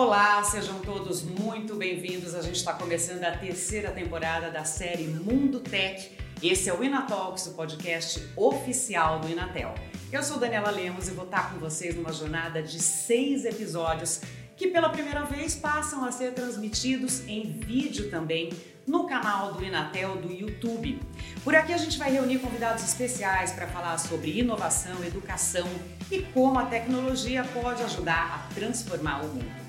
Olá, sejam todos muito bem-vindos. A gente está começando a terceira temporada da série Mundo Tech. Esse é o Inatalks, o podcast oficial do Inatel. Eu sou Daniela Lemos e vou estar com vocês numa jornada de seis episódios que pela primeira vez passam a ser transmitidos em vídeo também no canal do Inatel do YouTube. Por aqui a gente vai reunir convidados especiais para falar sobre inovação, educação e como a tecnologia pode ajudar a transformar o mundo.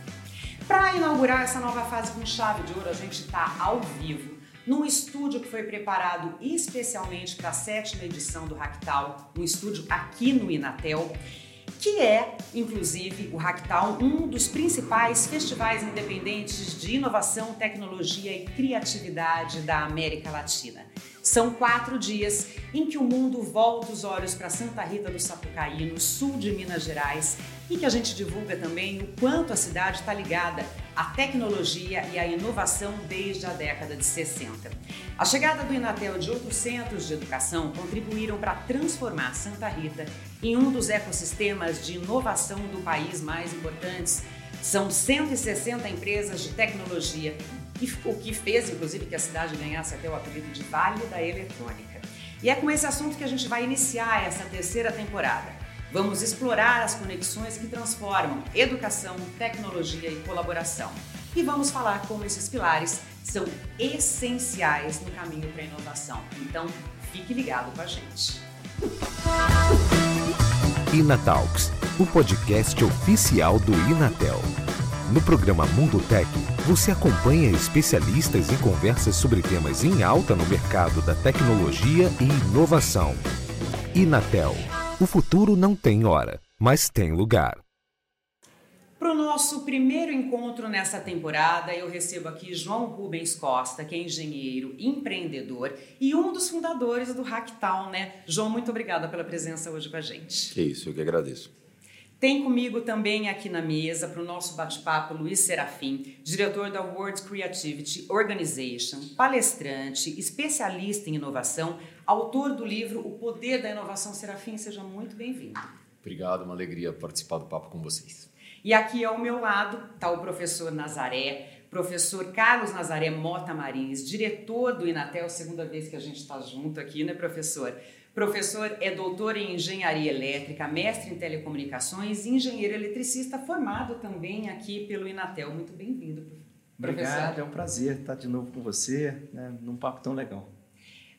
Para inaugurar essa nova fase com chave de ouro, a gente está ao vivo num estúdio que foi preparado especialmente para a sétima edição do Hacktal, um estúdio aqui no Inatel que é, inclusive, o Hacktown, um dos principais festivais independentes de inovação, tecnologia e criatividade da América Latina. São quatro dias em que o mundo volta os olhos para Santa Rita do Sapucaí, no sul de Minas Gerais, e que a gente divulga também o quanto a cidade está ligada à tecnologia e à inovação desde a década de 60. A chegada do Inatel de outros centros de educação contribuíram para transformar Santa Rita em um dos ecossistemas de inovação do país mais importantes. São 160 empresas de tecnologia, o que fez, inclusive, que a cidade ganhasse até o apelido de Vale da Eletrônica. E é com esse assunto que a gente vai iniciar essa terceira temporada. Vamos explorar as conexões que transformam educação, tecnologia e colaboração. E vamos falar como esses pilares são essenciais no caminho para a inovação. Então, fique ligado com a gente. Inatalks, o podcast oficial do Inatel. No programa Mundo Tech, você acompanha especialistas em conversas sobre temas em alta no mercado da tecnologia e inovação. Inatel o futuro não tem hora, mas tem lugar. Para o nosso primeiro encontro nessa temporada, eu recebo aqui João Rubens Costa, que é engenheiro, empreendedor e um dos fundadores do Hacktown, né? João, muito obrigada pela presença hoje com a gente. Que isso, eu que agradeço. Tem comigo também aqui na mesa, para o nosso bate-papo, Luiz Serafim, diretor da World Creativity Organization, palestrante, especialista em inovação, autor do livro O Poder da Inovação. Serafim, seja muito bem-vindo. Obrigado, uma alegria participar do papo com vocês. E aqui ao meu lado está o professor Nazaré, professor Carlos Nazaré Mota Marins, diretor do Inatel, segunda vez que a gente está junto aqui, né, professor? Professor é doutor em engenharia elétrica, mestre em telecomunicações e engenheiro eletricista, formado também aqui pelo Inatel. Muito bem-vindo, professor. Obrigado, é um prazer estar de novo com você, né, num papo tão legal.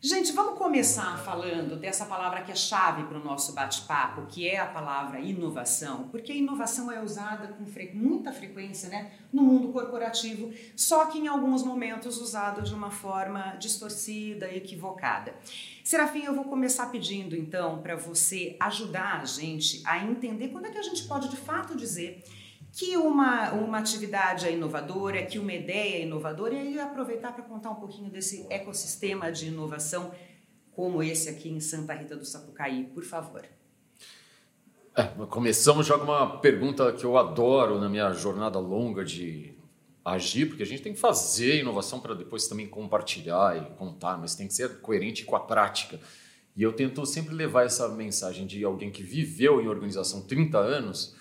Gente, vamos começar falando dessa palavra que é chave para o nosso bate-papo, que é a palavra inovação, porque a inovação é usada com fre muita frequência né, no mundo corporativo, só que em alguns momentos usado de uma forma distorcida, equivocada. Serafim, eu vou começar pedindo então para você ajudar a gente a entender quando é que a gente pode de fato dizer que uma, uma atividade é inovadora, que uma ideia é inovadora, e aí aproveitar para contar um pouquinho desse ecossistema de inovação como esse aqui em Santa Rita do Sapucaí, por favor. É, começamos já com uma pergunta que eu adoro na minha jornada longa de agir, porque a gente tem que fazer inovação para depois também compartilhar e contar, mas tem que ser coerente com a prática. E eu tento sempre levar essa mensagem de alguém que viveu em organização 30 anos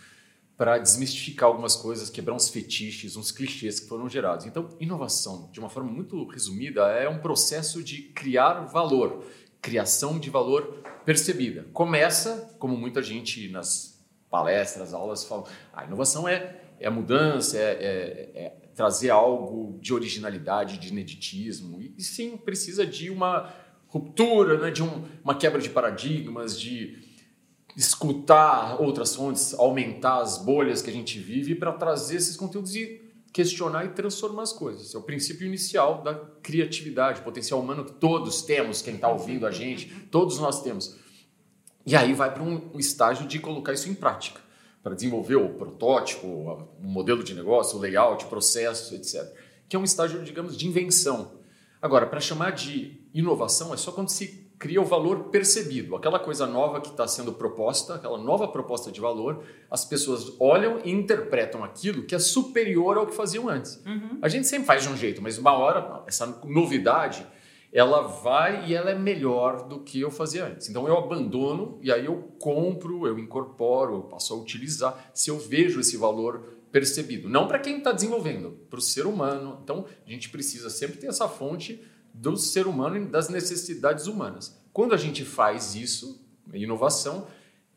para desmistificar algumas coisas, quebrar uns fetiches, uns clichês que foram gerados. Então, inovação, de uma forma muito resumida, é um processo de criar valor, criação de valor percebida. Começa, como muita gente nas palestras, aulas fala, a inovação é, é a mudança, é, é, é trazer algo de originalidade, de ineditismo. E, sim, precisa de uma ruptura, né, de um, uma quebra de paradigmas, de escutar outras fontes, aumentar as bolhas que a gente vive para trazer esses conteúdos e questionar e transformar as coisas. É o princípio inicial da criatividade, potencial humano que todos temos, quem está ouvindo a gente, todos nós temos. E aí vai para um estágio de colocar isso em prática, para desenvolver o protótipo, o modelo de negócio, o layout, o processo, etc. Que é um estágio, digamos, de invenção. Agora, para chamar de inovação, é só quando se cria o valor percebido, aquela coisa nova que está sendo proposta, aquela nova proposta de valor, as pessoas olham e interpretam aquilo que é superior ao que faziam antes. Uhum. A gente sempre faz de um jeito, mas uma hora essa novidade ela vai e ela é melhor do que eu fazia antes. Então eu abandono e aí eu compro, eu incorporo, eu passo a utilizar se eu vejo esse valor percebido. Não para quem está desenvolvendo, para o ser humano. Então, a gente precisa sempre ter essa fonte do ser humano e das necessidades humanas. Quando a gente faz isso, inovação,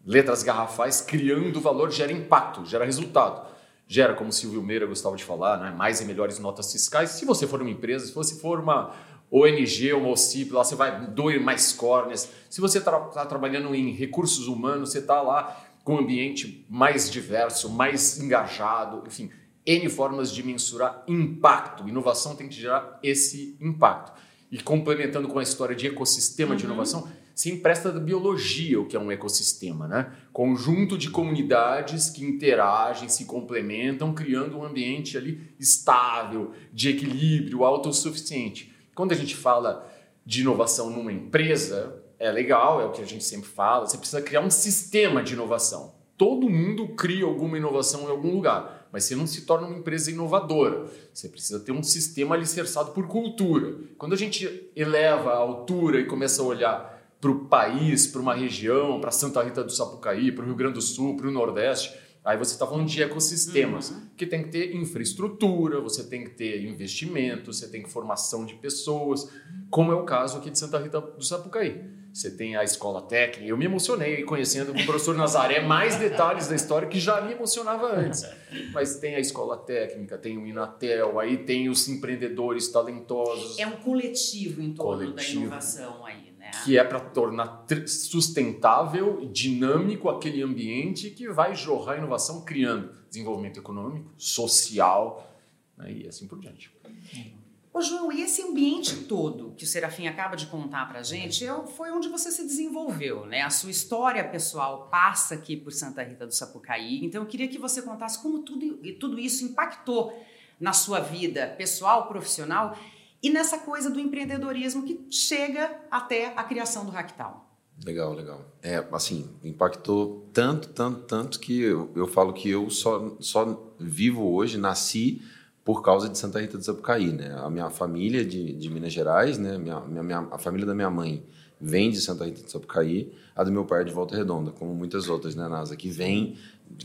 letras garrafais, criando valor, gera impacto, gera resultado. Gera, como Silvio Meira gostava de falar, né, mais e melhores notas fiscais. Se você for uma empresa, se você for uma ONG, uma OCIP, lá você vai doer mais córneas. Se você está tra trabalhando em recursos humanos, você está lá com um ambiente mais diverso, mais engajado, enfim, N formas de mensurar impacto. Inovação tem que gerar esse impacto. E complementando com a história de ecossistema uhum. de inovação, se empresta da biologia o que é um ecossistema, né? Conjunto de comunidades que interagem, se complementam, criando um ambiente ali estável, de equilíbrio, autossuficiente. Quando a gente fala de inovação numa empresa, é legal, é o que a gente sempre fala, você precisa criar um sistema de inovação. Todo mundo cria alguma inovação em algum lugar, mas você não se torna uma empresa inovadora. Você precisa ter um sistema alicerçado por cultura. Quando a gente eleva a altura e começa a olhar para o país, para uma região, para Santa Rita do Sapucaí, para o Rio Grande do Sul, para o Nordeste, Aí você está falando de ecossistemas, uhum. que tem que ter infraestrutura, você tem que ter investimento, você tem que formação de pessoas, como é o caso aqui de Santa Rita do Sapucaí. Você tem a escola técnica. Eu me emocionei conhecendo o professor Nazaré mais detalhes da história que já me emocionava antes. Mas tem a escola técnica, tem o Inatel, aí tem os empreendedores talentosos. É um coletivo em torno coletivo, da inovação aí, né? Que é para tornar sustentável e dinâmico aquele ambiente que vai jorrar inovação criando desenvolvimento econômico, social né? e assim por diante. Ô João, e esse ambiente todo que o Serafim acaba de contar pra gente é foi onde você se desenvolveu, né? A sua história pessoal passa aqui por Santa Rita do Sapucaí. Então eu queria que você contasse como tudo, tudo isso impactou na sua vida pessoal, profissional e nessa coisa do empreendedorismo que chega até a criação do Ractal. Legal, legal. É, assim, impactou tanto, tanto, tanto que eu, eu falo que eu só, só vivo hoje, nasci por causa de Santa Rita do Sapucaí, né? A minha família de, de Minas Gerais, né? Minha, minha, minha, a família da minha mãe vem de Santa Rita do Sapucaí, a do meu pai é de Volta Redonda, como muitas outras, né, NASA, que vem,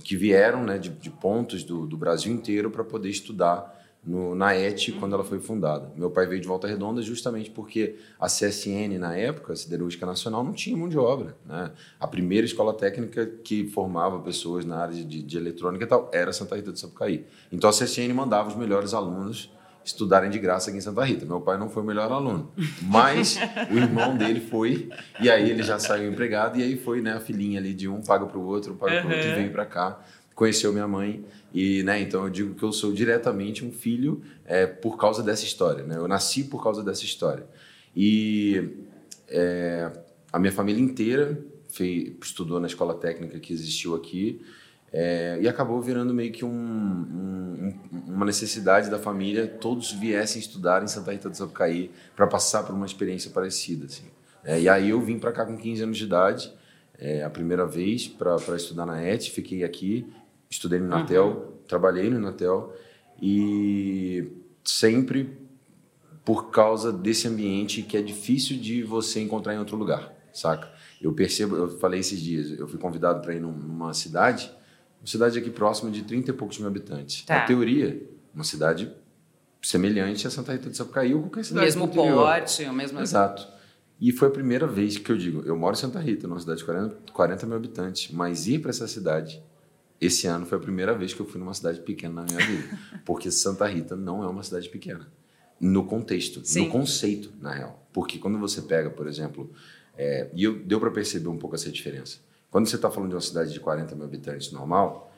que vieram, né, de, de pontos do, do Brasil inteiro para poder estudar no, na ET quando ela foi fundada. Meu pai veio de Volta Redonda justamente porque a CSN, na época, a Siderúrgica Nacional, não tinha mão de obra. Né? A primeira escola técnica que formava pessoas na área de, de eletrônica e tal era Santa Rita do Sapucaí. Então a CSN mandava os melhores alunos estudarem de graça aqui em Santa Rita. Meu pai não foi o melhor aluno, mas o irmão dele foi, e aí ele já saiu empregado, e aí foi né, a filhinha ali de um paga para o outro, paga para o outro e vem para cá conheceu minha mãe e, né, então eu digo que eu sou diretamente um filho é, por causa dessa história, né? Eu nasci por causa dessa história. E é, a minha família inteira fez, estudou na escola técnica que existiu aqui é, e acabou virando meio que um, um, uma necessidade da família, todos viessem estudar em Santa Rita do Sapucaí para passar por uma experiência parecida, assim. É, e aí eu vim para cá com 15 anos de idade, é, a primeira vez para estudar na ET, fiquei aqui estudei no Natel, uhum. trabalhei no Natel e sempre por causa desse ambiente que é difícil de você encontrar em outro lugar, saca? Eu percebo, eu falei esses dias, eu fui convidado para ir numa cidade, uma cidade aqui próxima de 30 e poucos mil habitantes. Tá. Na teoria, uma cidade semelhante a Santa Rita de Sapucaí ou qualquer cidade Mesmo porte, o mesmo... Exato. E foi a primeira vez que eu digo, eu moro em Santa Rita, numa cidade de 40, 40 mil habitantes, mas ir para essa cidade esse ano foi a primeira vez que eu fui numa cidade pequena na minha vida. Porque Santa Rita não é uma cidade pequena. No contexto, Sim. no conceito, na real. Porque quando você pega, por exemplo, é, e eu, deu para perceber um pouco essa diferença. Quando você está falando de uma cidade de 40 mil habitantes normal,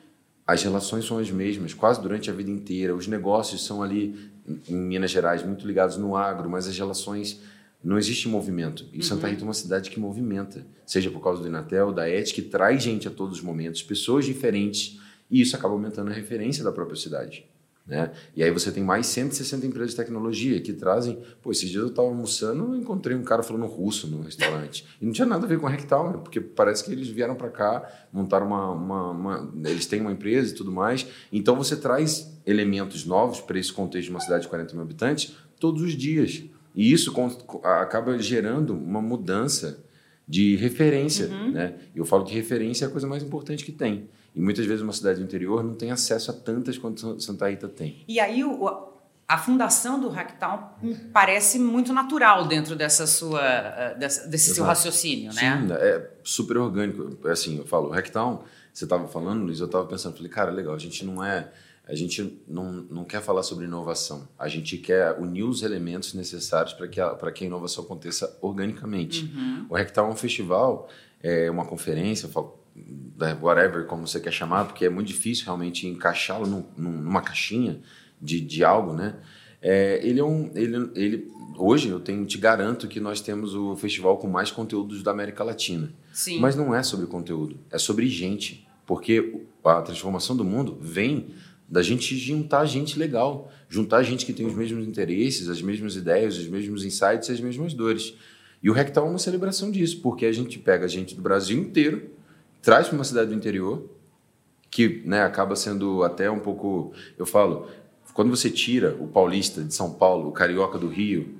as relações são as mesmas, quase durante a vida inteira. Os negócios são ali, em Minas Gerais, muito ligados no agro, mas as relações não existe movimento. E uhum. Santa Rita é uma cidade que movimenta, seja por causa do Inatel, da ET, que traz gente a todos os momentos, pessoas diferentes, e isso acaba aumentando a referência da própria cidade. Né? E aí você tem mais 160 empresas de tecnologia que trazem. Pô, esses dias eu estava almoçando e encontrei um cara falando russo no restaurante. E não tinha nada a ver com a Rectal, né? porque parece que eles vieram para cá, montaram uma, uma, uma, Eles têm uma empresa e tudo mais. Então você traz elementos novos para esse contexto de uma cidade de 40 mil habitantes todos os dias. E isso acaba gerando uma mudança de referência. Né? Eu falo que referência é a coisa mais importante que tem. E muitas vezes uma cidade do interior não tem acesso a tantas quanto Santa Rita tem. E aí o, a fundação do Hacktown parece muito natural dentro dessa sua, eh, desse Exato. seu raciocínio, né? Sim, é super orgânico. Assim, eu falo, o Hacktown, você estava falando, Luiz, eu estava pensando, falei, cara, legal, a gente não é a gente não, não quer falar sobre inovação. A gente quer unir os elementos necessários para que, a, que a inovação aconteça organicamente. Uhum. O Hacktown é um festival, é uma conferência, né, whatever, como você quer chamar, porque é muito difícil realmente encaixá-lo num, numa caixinha de, de algo, né? É, ele é um, ele, ele, hoje eu tenho, te garanto que nós temos o festival com mais conteúdos da América Latina. Sim. Mas não é sobre conteúdo, é sobre gente, porque a transformação do mundo vem da gente juntar gente legal, juntar gente que tem os mesmos interesses, as mesmas ideias, os mesmos insights e as mesmas dores. E o Rectal é uma celebração disso, porque a gente pega a gente do Brasil inteiro, traz para uma cidade do interior, que né, acaba sendo até um pouco. Eu falo, quando você tira o paulista de São Paulo, o carioca do Rio,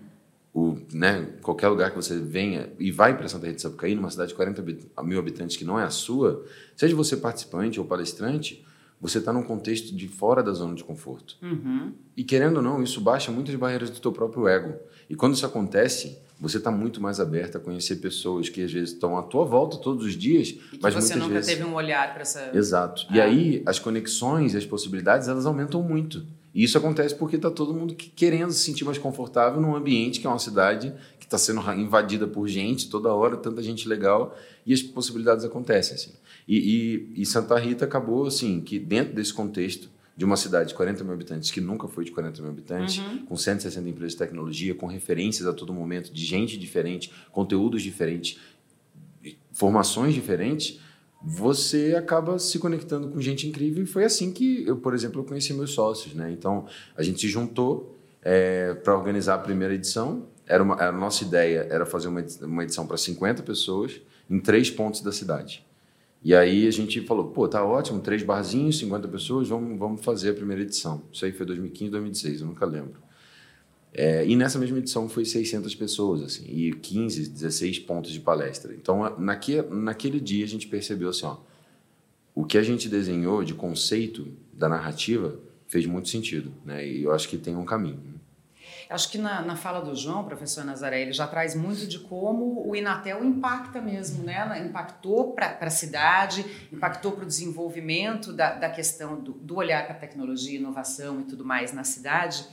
o, né, qualquer lugar que você venha e vai para Santa Rita de Sapucaí, numa cidade de 40 mil habitantes que não é a sua, seja você participante ou palestrante, você está num contexto de fora da zona de conforto. Uhum. E querendo ou não, isso baixa muitas barreiras do teu próprio ego. E quando isso acontece, você está muito mais aberto a conhecer pessoas que às vezes estão à tua volta todos os dias, e mas você nunca vezes... teve um olhar para essa. Exato. Ah. E aí as conexões e as possibilidades elas aumentam muito. E isso acontece porque está todo mundo querendo se sentir mais confortável num ambiente que é uma cidade que está sendo invadida por gente toda hora, tanta gente legal, e as possibilidades acontecem. Assim. E, e, e, Santa Rita acabou assim, que dentro desse contexto de uma cidade de 40 mil habitantes, que nunca foi de 40 mil habitantes, uhum. com 160 empresas de tecnologia, com referências a todo momento, de gente diferente, conteúdos diferentes, formações diferentes, você acaba se conectando com gente incrível. E foi assim que eu, por exemplo, eu conheci meus sócios. Né? Então, a gente se juntou é, para organizar a primeira edição. Era, uma, a nossa ideia era fazer uma, uma edição para 50 pessoas em três pontos da cidade. E aí a gente falou, pô, tá ótimo, três barzinhos, 50 pessoas, vamos, vamos fazer a primeira edição. Isso aí foi 2015, 2016, eu nunca lembro. É, e nessa mesma edição foi 600 pessoas, assim, e 15, 16 pontos de palestra. Então, naque, naquele dia a gente percebeu assim, ó, o que a gente desenhou de conceito da narrativa fez muito sentido, né? E eu acho que tem um caminho. Acho que na, na fala do João, professor Nazaré, ele já traz muito de como o Inatel impacta mesmo, né? Impactou para a cidade, impactou para o desenvolvimento da, da questão do, do olhar para a tecnologia, inovação e tudo mais na cidade.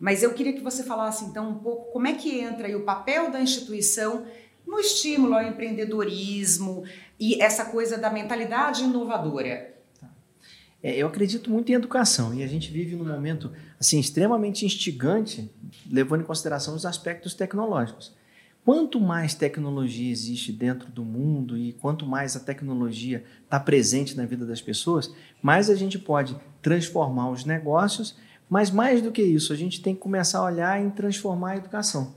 Mas eu queria que você falasse então um pouco como é que entra aí o papel da instituição no estímulo ao empreendedorismo e essa coisa da mentalidade inovadora. É, eu acredito muito em educação e a gente vive num momento assim extremamente instigante, levando em consideração os aspectos tecnológicos. Quanto mais tecnologia existe dentro do mundo e quanto mais a tecnologia está presente na vida das pessoas, mais a gente pode transformar os negócios, mas mais do que isso, a gente tem que começar a olhar em transformar a educação.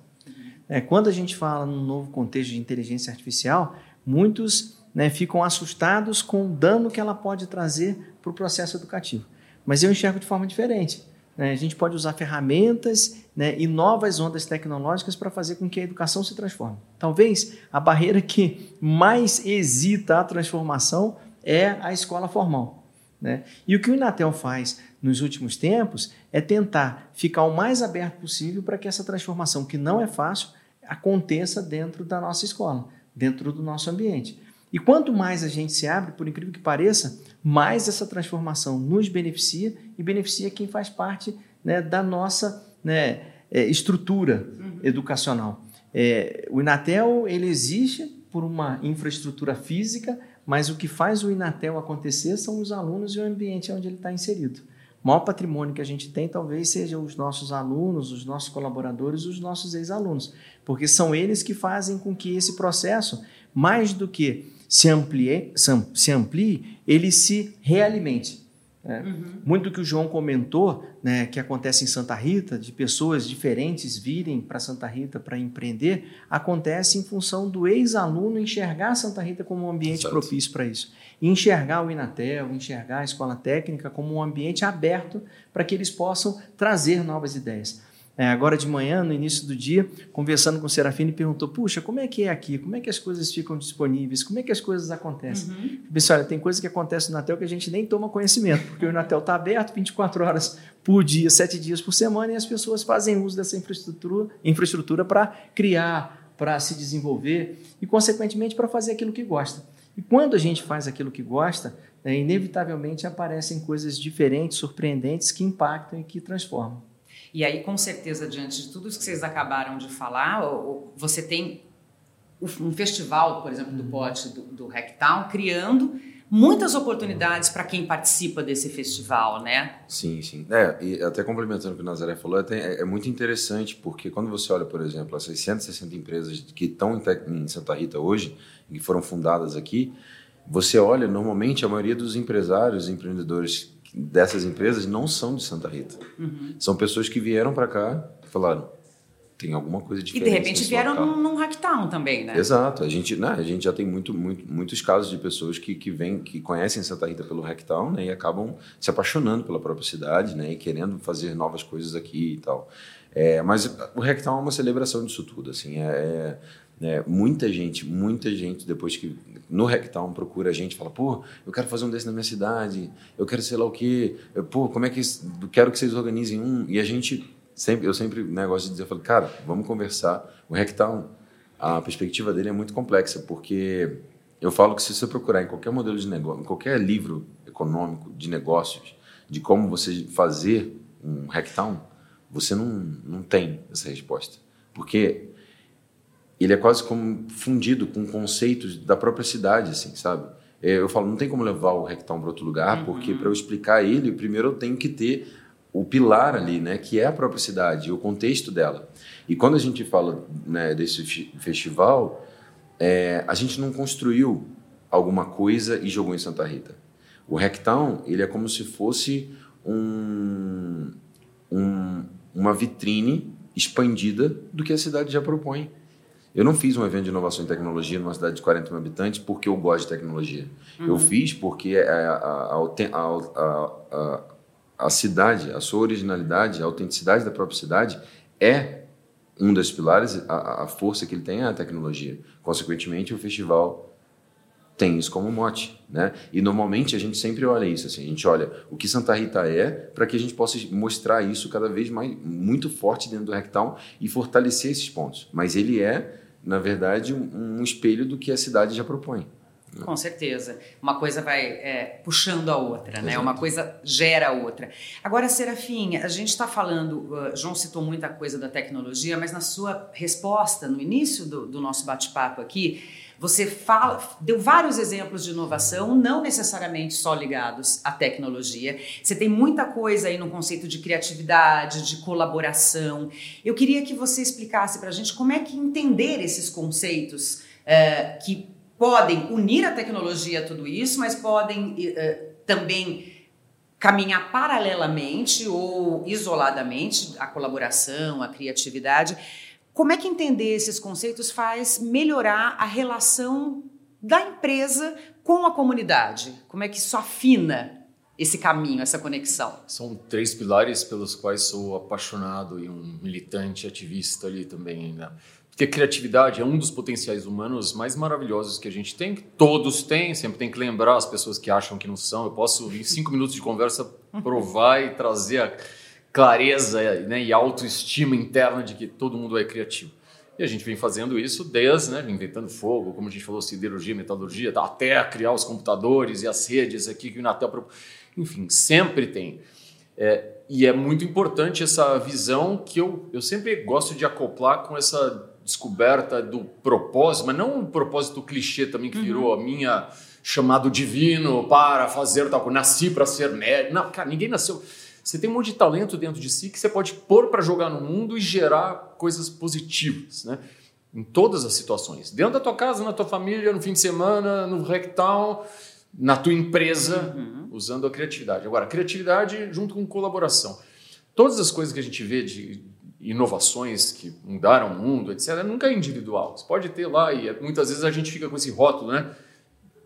É, quando a gente fala num novo contexto de inteligência artificial, muitos né, ficam assustados com o dano que ela pode trazer para o processo educativo. Mas eu enxergo de forma diferente. Né? A gente pode usar ferramentas né, e novas ondas tecnológicas para fazer com que a educação se transforme. Talvez a barreira que mais hesita a transformação é a escola formal. Né? E o que o Inatel faz nos últimos tempos é tentar ficar o mais aberto possível para que essa transformação, que não é fácil, aconteça dentro da nossa escola, dentro do nosso ambiente. E quanto mais a gente se abre, por incrível que pareça, mais essa transformação nos beneficia e beneficia quem faz parte né, da nossa né, é, estrutura uhum. educacional. É, o Inatel ele existe por uma infraestrutura física, mas o que faz o Inatel acontecer são os alunos e o ambiente onde ele está inserido. O maior patrimônio que a gente tem talvez sejam os nossos alunos, os nossos colaboradores, os nossos ex-alunos, porque são eles que fazem com que esse processo, mais do que se amplie, se amplie ele se realimente. Né? Uhum. Muito do que o João comentou, né, que acontece em Santa Rita, de pessoas diferentes virem para Santa Rita para empreender, acontece em função do ex-aluno enxergar Santa Rita como um ambiente Exato. propício para isso. E enxergar o Inatel, enxergar a escola técnica como um ambiente aberto para que eles possam trazer novas ideias. É, agora de manhã, no início do dia, conversando com o Serafine, perguntou: Puxa, como é que é aqui? Como é que as coisas ficam disponíveis? Como é que as coisas acontecem? Uhum. Eu pensei, olha, tem coisa que acontece no Natel que a gente nem toma conhecimento, porque o Natel está aberto 24 horas por dia, 7 dias por semana, e as pessoas fazem uso dessa infraestrutura, infraestrutura para criar, para se desenvolver e, consequentemente, para fazer aquilo que gosta. E quando a gente faz aquilo que gosta, é, inevitavelmente aparecem coisas diferentes, surpreendentes, que impactam e que transformam. E aí, com certeza, diante de tudo isso que vocês acabaram de falar, você tem um festival, por exemplo, do uhum. pote do, do criando muitas oportunidades para quem participa desse festival, né? Sim, sim. É, e até complementando o que o Nazaré falou, é, é, muito interessante, porque quando você olha, por exemplo, as 660 empresas que estão em, em Santa Rita hoje, que foram fundadas aqui, você olha, normalmente a maioria dos empresários, empreendedores dessas empresas não são de Santa Rita. Uhum. São pessoas que vieram para cá e falaram, tem alguma coisa diferente. E de repente vieram num, num hacktown também, né? Exato. A gente, né, a gente já tem muito, muito, muitos casos de pessoas que, que vêm, que conhecem Santa Rita pelo hacktown né, e acabam se apaixonando pela própria cidade né, e querendo fazer novas coisas aqui e tal. É, mas o hacktown é uma celebração disso tudo. Assim, é, é, muita gente, muita gente, depois que no Hacktown procura a gente, fala, pô, eu quero fazer um desse na minha cidade, eu quero sei lá o quê, eu, pô, como é que, quero que vocês organizem um. E a gente, sempre, eu sempre né, gosto de dizer, eu falo, cara, vamos conversar. O Hacktown, a perspectiva dele é muito complexa, porque eu falo que se você procurar em qualquer modelo de negócio, em qualquer livro econômico de negócios, de como você fazer um Hacktown, você não, não tem essa resposta. Porque ele é quase como fundido com conceitos da própria cidade, assim, sabe? É, eu falo, não tem como levar o Rectown para outro lugar, uhum. porque para eu explicar ele, primeiro eu tenho que ter o pilar ali, né, que é a própria cidade, o contexto dela. E quando a gente fala né, desse festival, é, a gente não construiu alguma coisa e jogou em Santa Rita. O Rectown, ele é como se fosse um, um, uma vitrine expandida do que a cidade já propõe. Eu não fiz um evento de inovação em tecnologia numa cidade de 40 mil habitantes porque eu gosto de tecnologia. Uhum. Eu fiz porque a, a, a, a, cidade, a sua originalidade, a autenticidade da própria cidade é um dos pilares, a, força que ele tem é a tecnologia. Consequentemente, o festival tem isso como mote, né? E normalmente a gente sempre olha isso, assim, a gente olha o que Santa Rita é para que a gente possa mostrar isso cada vez mais muito forte dentro do Rectown e fortalecer esses pontos. Mas ele é na verdade, um, um espelho do que a cidade já propõe. Com certeza. Uma coisa vai é, puxando a outra, né? Uma coisa gera a outra. Agora, Serafim, a gente está falando, uh, João citou muita coisa da tecnologia, mas na sua resposta, no início do, do nosso bate-papo aqui, você fala, deu vários exemplos de inovação, não necessariamente só ligados à tecnologia. Você tem muita coisa aí no conceito de criatividade, de colaboração. Eu queria que você explicasse para a gente como é que entender esses conceitos uh, que podem unir a tecnologia a tudo isso, mas podem uh, também caminhar paralelamente ou isoladamente a colaboração, a criatividade. Como é que entender esses conceitos faz melhorar a relação da empresa com a comunidade? Como é que isso afina esse caminho, essa conexão? São três pilares pelos quais sou apaixonado e um militante ativista ali também, né? Porque criatividade é um dos potenciais humanos mais maravilhosos que a gente tem, que todos têm, sempre tem que lembrar as pessoas que acham que não são. Eu posso, em cinco minutos de conversa, provar e trazer a clareza né, e autoestima interna de que todo mundo é criativo. E a gente vem fazendo isso desde, né, inventando fogo, como a gente falou, siderurgia, metalurgia, até criar os computadores e as redes aqui que o Inatel... Enfim, sempre tem. É, e é muito importante essa visão que eu, eu sempre gosto de acoplar com essa descoberta do propósito, mas não um propósito clichê também que virou uhum. a minha chamado divino para fazer tal coisa. Nasci para ser médico. Não, cara, ninguém nasceu você tem um monte de talento dentro de si que você pode pôr para jogar no mundo e gerar coisas positivas, né? Em todas as situações. Dentro da tua casa, na tua família, no fim de semana, no rectal, na tua empresa, uhum. usando a criatividade. Agora, criatividade junto com colaboração. Todas as coisas que a gente vê de inovações que mudaram o mundo, etc., nunca é individual. Você pode ter lá, e muitas vezes a gente fica com esse rótulo, né?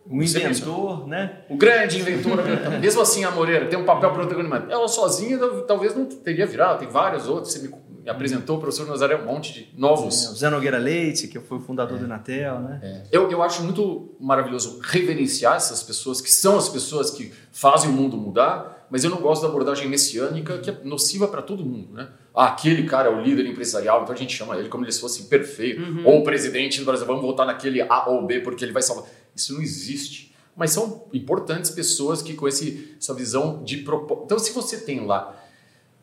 O inventor, né? O grande inventor. Mesmo assim, a Moreira tem um papel protagonista. Ela sozinha talvez não teria virado, tem vários outros. Você me me apresentou o professor Nazaré um monte de novos. É, o Zé Nogueira Leite, que foi o fundador do Inatel, né? É. Eu, eu acho muito maravilhoso reverenciar essas pessoas, que são as pessoas que fazem o mundo mudar, mas eu não gosto da abordagem messiânica, que é nociva para todo mundo, né? Ah, aquele cara é o líder empresarial, então a gente chama ele como se fosse perfeito. Uhum. Ou o presidente do Brasil, vamos votar naquele A ou B porque ele vai salvar. Isso não existe. Mas são importantes pessoas que com esse, essa visão de propósito. Então, se você tem lá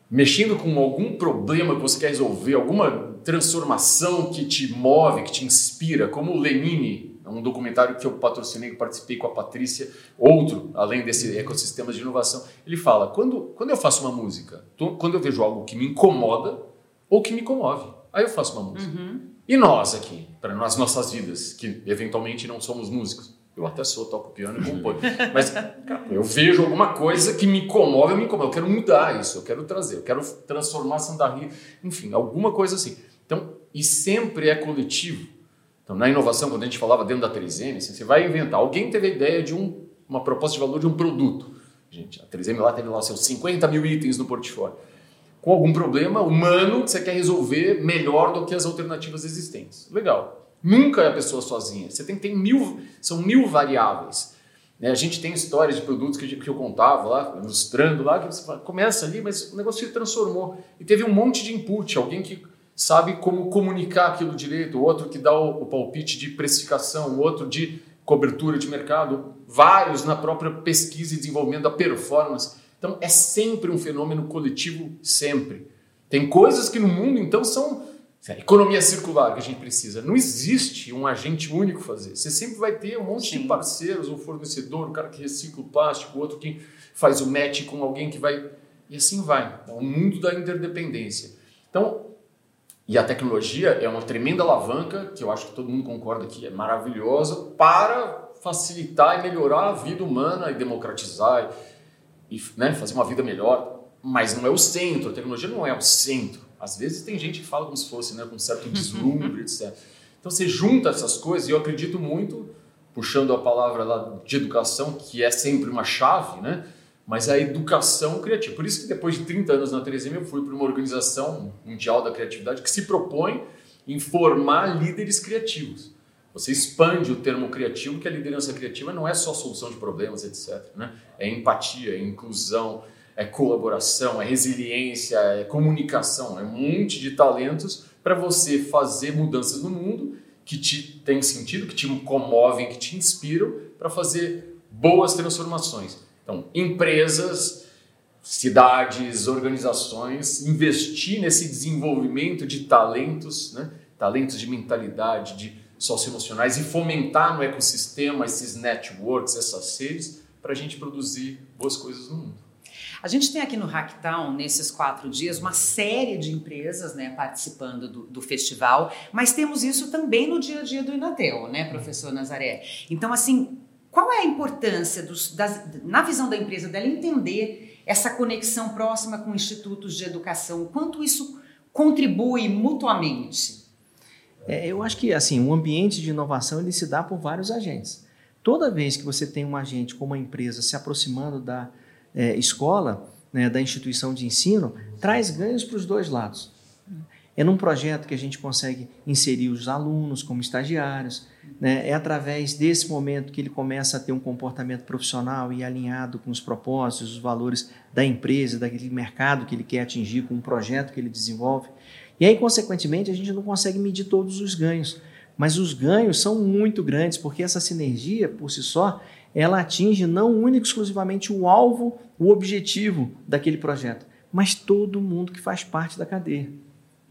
mexendo com algum problema que você quer resolver, alguma transformação que te move, que te inspira, como o Lenine, um documentário que eu patrocinei, que participei com a Patrícia, outro, além desse ecossistema de inovação, ele fala, quando, quando eu faço uma música, quando eu vejo algo que me incomoda ou que me comove, aí eu faço uma música. Uhum. E nós aqui, para as nossas vidas, que eventualmente não somos músicos, eu até sou, toco piano e compõe. Mas cara, eu vejo alguma coisa que me comove, me incomoda. Eu quero mudar isso, eu quero trazer, eu quero transformar Santa Rita, enfim, alguma coisa assim. Então, e sempre é coletivo. Então, na inovação, quando a gente falava dentro da 3M, assim, você vai inventar. Alguém teve a ideia de um, uma proposta de valor de um produto. Gente, a 3M lá teve lá seus 50 mil itens no portfólio. Com algum problema humano que você quer resolver melhor do que as alternativas existentes. Legal. Nunca é a pessoa sozinha. Você tem que ter mil, são mil variáveis. Né? A gente tem histórias de produtos que, que eu contava lá, ilustrando lá, que você fala, começa ali, mas o negócio se transformou. E teve um monte de input, alguém que sabe como comunicar aquilo direito, outro que dá o, o palpite de precificação, outro de cobertura de mercado, vários na própria pesquisa e desenvolvimento da performance. Então é sempre um fenômeno coletivo, sempre. Tem coisas que no mundo então são economia circular que a gente precisa. Não existe um agente único fazer. Você sempre vai ter um monte Sim. de parceiros, um fornecedor, um cara que recicla o plástico, outro que faz o match com alguém que vai. E assim vai. É o mundo da interdependência. Então, e a tecnologia é uma tremenda alavanca, que eu acho que todo mundo concorda que é maravilhosa, para facilitar e melhorar a vida humana e democratizar e né, fazer uma vida melhor. Mas não é o centro, a tecnologia não é o centro. Às vezes tem gente que fala como se fosse, né, com certo deslumbre, etc. Então você junta essas coisas e eu acredito muito, puxando a palavra lá de educação, que é sempre uma chave, né? Mas a educação criativa. Por isso que depois de 30 anos na 3M eu fui para uma organização mundial da criatividade que se propõe em formar líderes criativos. Você expande o termo criativo, que a liderança criativa não é só solução de problemas, etc. Né? É empatia, é inclusão, é colaboração, é resiliência, é comunicação, é um monte de talentos para você fazer mudanças no mundo que te tem sentido, que te comovem, que te inspiram para fazer boas transformações. Então, empresas, cidades, organizações, investir nesse desenvolvimento de talentos, né? talentos de mentalidade, de socioemocionais e fomentar no ecossistema esses networks, essas redes, para a gente produzir boas coisas no mundo. A gente tem aqui no Hacktown, nesses quatro dias, uma série de empresas né, participando do, do, festival, mas temos isso também no dia a dia do Inatel, né, professor Nazaré? Então, assim, qual é a importância, dos, das, na visão da empresa, dela entender essa conexão próxima com institutos de educação? Quanto isso contribui mutuamente? É, eu acho que assim, um ambiente de inovação ele se dá por vários agentes. Toda vez que você tem um agente como uma empresa se aproximando da é, escola, né, da instituição de ensino, traz ganhos para os dois lados. É num projeto que a gente consegue inserir os alunos como estagiários, né? é através desse momento que ele começa a ter um comportamento profissional e alinhado com os propósitos, os valores da empresa, daquele mercado que ele quer atingir, com o projeto que ele desenvolve. E aí, consequentemente, a gente não consegue medir todos os ganhos, mas os ganhos são muito grandes, porque essa sinergia, por si só, ela atinge não único exclusivamente o alvo, o objetivo daquele projeto, mas todo mundo que faz parte da cadeia.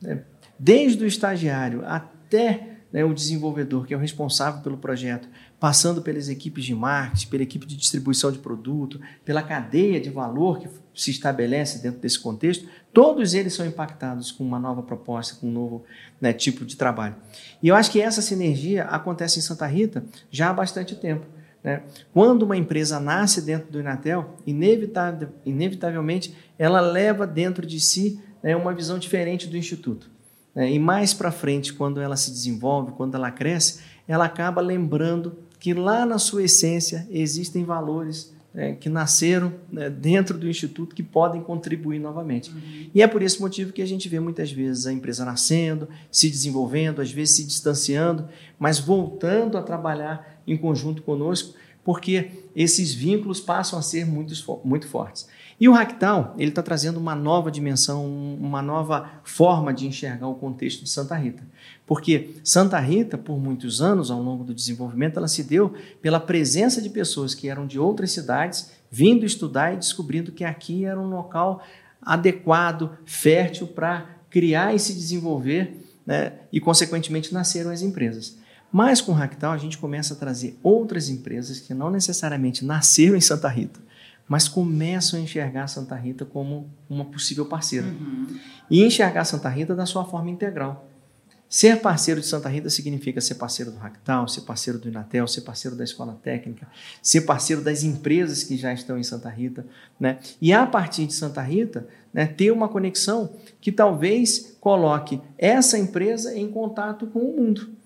Né? Desde o estagiário até né, o desenvolvedor, que é o responsável pelo projeto, passando pelas equipes de marketing, pela equipe de distribuição de produto, pela cadeia de valor que se estabelece dentro desse contexto, todos eles são impactados com uma nova proposta, com um novo né, tipo de trabalho. E eu acho que essa sinergia acontece em Santa Rita já há bastante tempo. Né? Quando uma empresa nasce dentro do Inatel, inevitavel, inevitavelmente ela leva dentro de si né, uma visão diferente do Instituto. Né? E mais para frente, quando ela se desenvolve, quando ela cresce, ela acaba lembrando que lá na sua essência existem valores é, que nasceram né, dentro do Instituto que podem contribuir novamente. Uhum. E é por esse motivo que a gente vê muitas vezes a empresa nascendo, se desenvolvendo, às vezes se distanciando, mas voltando a trabalhar em conjunto conosco, porque esses vínculos passam a ser muito, muito fortes. E o Ractal, ele está trazendo uma nova dimensão, uma nova forma de enxergar o contexto de Santa Rita. Porque Santa Rita, por muitos anos, ao longo do desenvolvimento, ela se deu pela presença de pessoas que eram de outras cidades, vindo estudar e descobrindo que aqui era um local adequado, fértil para criar e se desenvolver, né? e, consequentemente, nasceram as empresas. Mas com o Ractal, a gente começa a trazer outras empresas que não necessariamente nasceram em Santa Rita, mas começam a enxergar Santa Rita como uma possível parceira. Uhum. E enxergar Santa Rita da sua forma integral. Ser parceiro de Santa Rita significa ser parceiro do Ractal, ser parceiro do Inatel, ser parceiro da escola técnica, ser parceiro das empresas que já estão em Santa Rita. Né? E a partir de Santa Rita, né, ter uma conexão que talvez coloque essa empresa em contato com o mundo.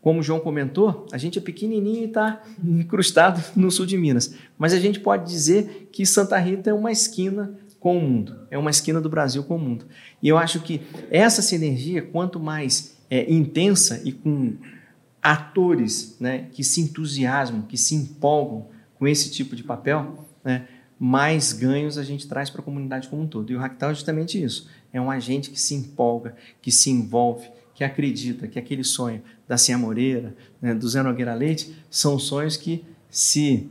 Como o João comentou, a gente é pequenininho e está incrustado no sul de Minas. Mas a gente pode dizer que Santa Rita é uma esquina com o mundo, é uma esquina do Brasil com o mundo. E eu acho que essa sinergia, quanto mais é, intensa e com atores né, que se entusiasmam, que se empolgam com esse tipo de papel, né, mais ganhos a gente traz para a comunidade como um todo. E o Ractal é justamente isso. É um agente que se empolga, que se envolve, que acredita que aquele sonho da Cia Moreira, né, do Zé Nogueira Leite, são sonhos que se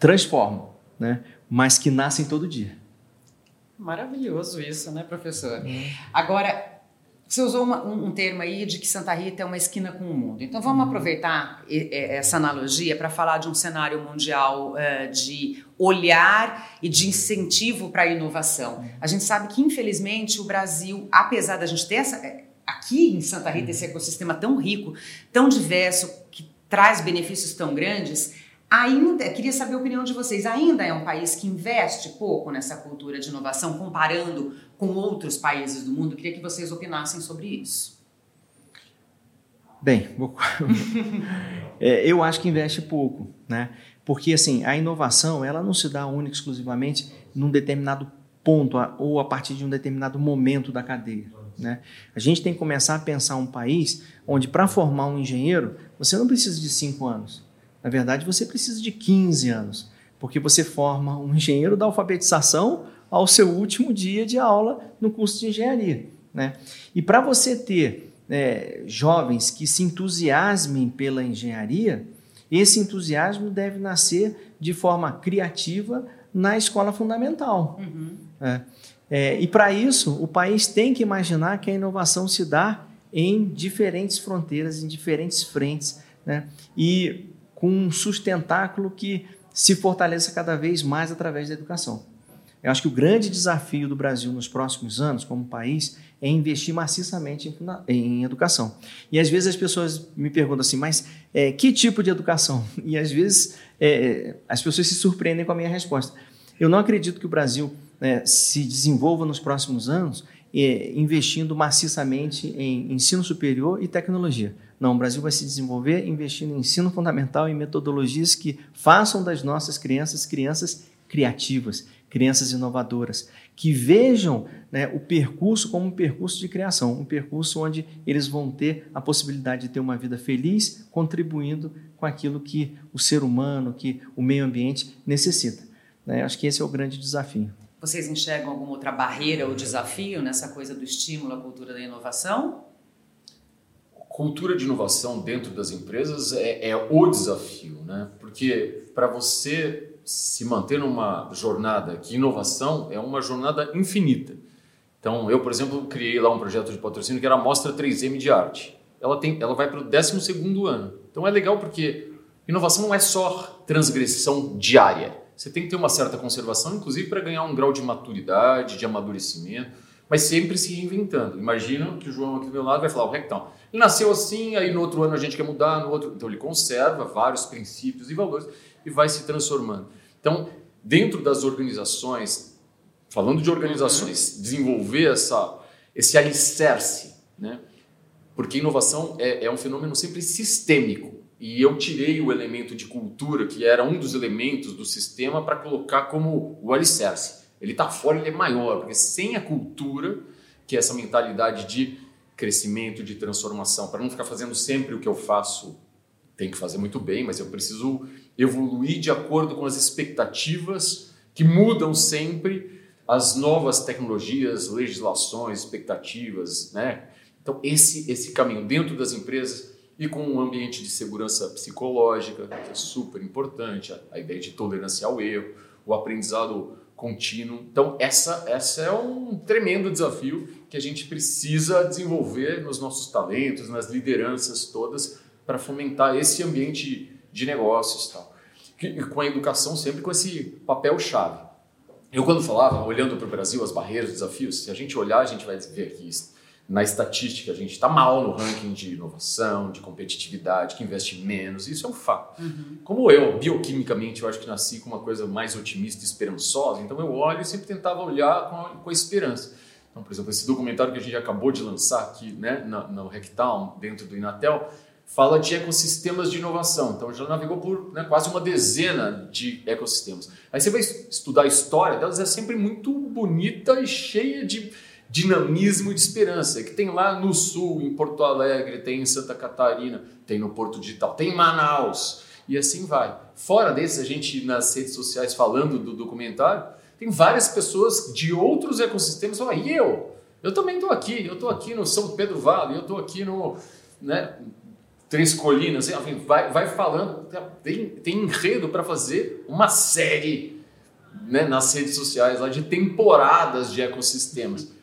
transformam, né, mas que nascem todo dia. Maravilhoso isso, né, professor? É. Agora, você usou uma, um, um, termo aí de que Santa Rita é uma esquina com o mundo. Então vamos uhum. aproveitar essa analogia para falar de um cenário mundial uh, de olhar e de incentivo para a inovação. Uhum. A gente sabe que, infelizmente, o Brasil, apesar da gente ter essa, aqui em Santa Rita, esse ecossistema tão rico, tão diverso, que traz benefícios tão grandes, ainda, queria saber a opinião de vocês, ainda é um país que investe pouco nessa cultura de inovação, comparando com outros países do mundo? Queria que vocês opinassem sobre isso. Bem, é, eu acho que investe pouco, né? Porque assim, a inovação ela não se dá única exclusivamente num determinado ponto ou a partir de um determinado momento da cadeia. Né? A gente tem que começar a pensar um país onde, para formar um engenheiro, você não precisa de 5 anos. Na verdade, você precisa de 15 anos, porque você forma um engenheiro da alfabetização ao seu último dia de aula no curso de engenharia. Né? E para você ter é, jovens que se entusiasmem pela engenharia, esse entusiasmo deve nascer de forma criativa na escola fundamental. Uhum. É. É, e para isso, o país tem que imaginar que a inovação se dá em diferentes fronteiras, em diferentes frentes, né? e com um sustentáculo que se fortaleça cada vez mais através da educação. Eu acho que o grande desafio do Brasil nos próximos anos, como país, é investir maciçamente em, em educação. E às vezes as pessoas me perguntam assim, mas é, que tipo de educação? E às vezes é, as pessoas se surpreendem com a minha resposta. Eu não acredito que o Brasil né, se desenvolva nos próximos anos é, investindo maciçamente em ensino superior e tecnologia. Não, o Brasil vai se desenvolver investindo em ensino fundamental e metodologias que façam das nossas crianças crianças criativas, crianças inovadoras, que vejam né, o percurso como um percurso de criação, um percurso onde eles vão ter a possibilidade de ter uma vida feliz, contribuindo com aquilo que o ser humano, que o meio ambiente necessita. Né? Acho que esse é o grande desafio. Vocês enxergam alguma outra barreira ou desafio nessa coisa do estímulo à cultura da inovação? Cultura de inovação dentro das empresas é, é o desafio, né? Porque para você se manter numa jornada que inovação é uma jornada infinita. Então, eu, por exemplo, criei lá um projeto de patrocínio que era a Mostra 3M de Arte. Ela, tem, ela vai para o 12 ano. Então, é legal porque inovação não é só transgressão diária você tem que ter uma certa conservação, inclusive para ganhar um grau de maturidade, de amadurecimento, mas sempre se reinventando. Imagina que o João aqui do meu lado vai falar, o rectão, ele nasceu assim, aí no outro ano a gente quer mudar, no outro... Então ele conserva vários princípios e valores e vai se transformando. Então, dentro das organizações, falando de organizações, desenvolver essa, esse alicerce, né? porque inovação é, é um fenômeno sempre sistêmico. E eu tirei o elemento de cultura, que era um dos elementos do sistema, para colocar como o alicerce. Ele está fora, ele é maior, porque sem a cultura, que é essa mentalidade de crescimento, de transformação, para não ficar fazendo sempre o que eu faço, tem que fazer muito bem, mas eu preciso evoluir de acordo com as expectativas que mudam sempre, as novas tecnologias, legislações, expectativas, né? Então esse esse caminho dentro das empresas e com um ambiente de segurança psicológica, que é super importante, a, ideia de tolerância ao erro, o aprendizado contínuo. Então, essa, essa é um tremendo desafio que a gente precisa desenvolver nos nossos talentos, nas lideranças todas, para fomentar esse ambiente de negócios tal. E com a educação sempre com esse papel-chave. Eu, quando falava, olhando para o Brasil, as barreiras, os desafios, se a gente olhar, a gente vai ver aqui na estatística, a gente está mal no ranking de inovação, de competitividade, que investe menos, isso é um fato. Uhum. Como eu, bioquimicamente, eu acho que nasci com uma coisa mais otimista e esperançosa, então eu olho e sempre tentava olhar com a, com a esperança. Então, por exemplo, esse documentário que a gente acabou de lançar aqui né, no, no Rectown, dentro do Inatel, fala de ecossistemas de inovação. Então, já navegou por né, quase uma dezena de ecossistemas. Aí você vai estudar a história delas, é sempre muito bonita e cheia de dinamismo e de esperança, que tem lá no sul, em Porto Alegre, tem em Santa Catarina, tem no Porto Digital, tem em Manaus, e assim vai. Fora desse, a gente nas redes sociais falando do documentário, tem várias pessoas de outros ecossistemas falam, e eu? Eu também estou aqui, eu estou aqui no São Pedro Vale, eu estou aqui no né, Três Colinas, enfim, vai, vai falando, tem, tem enredo para fazer uma série né, nas redes sociais lá de temporadas de ecossistemas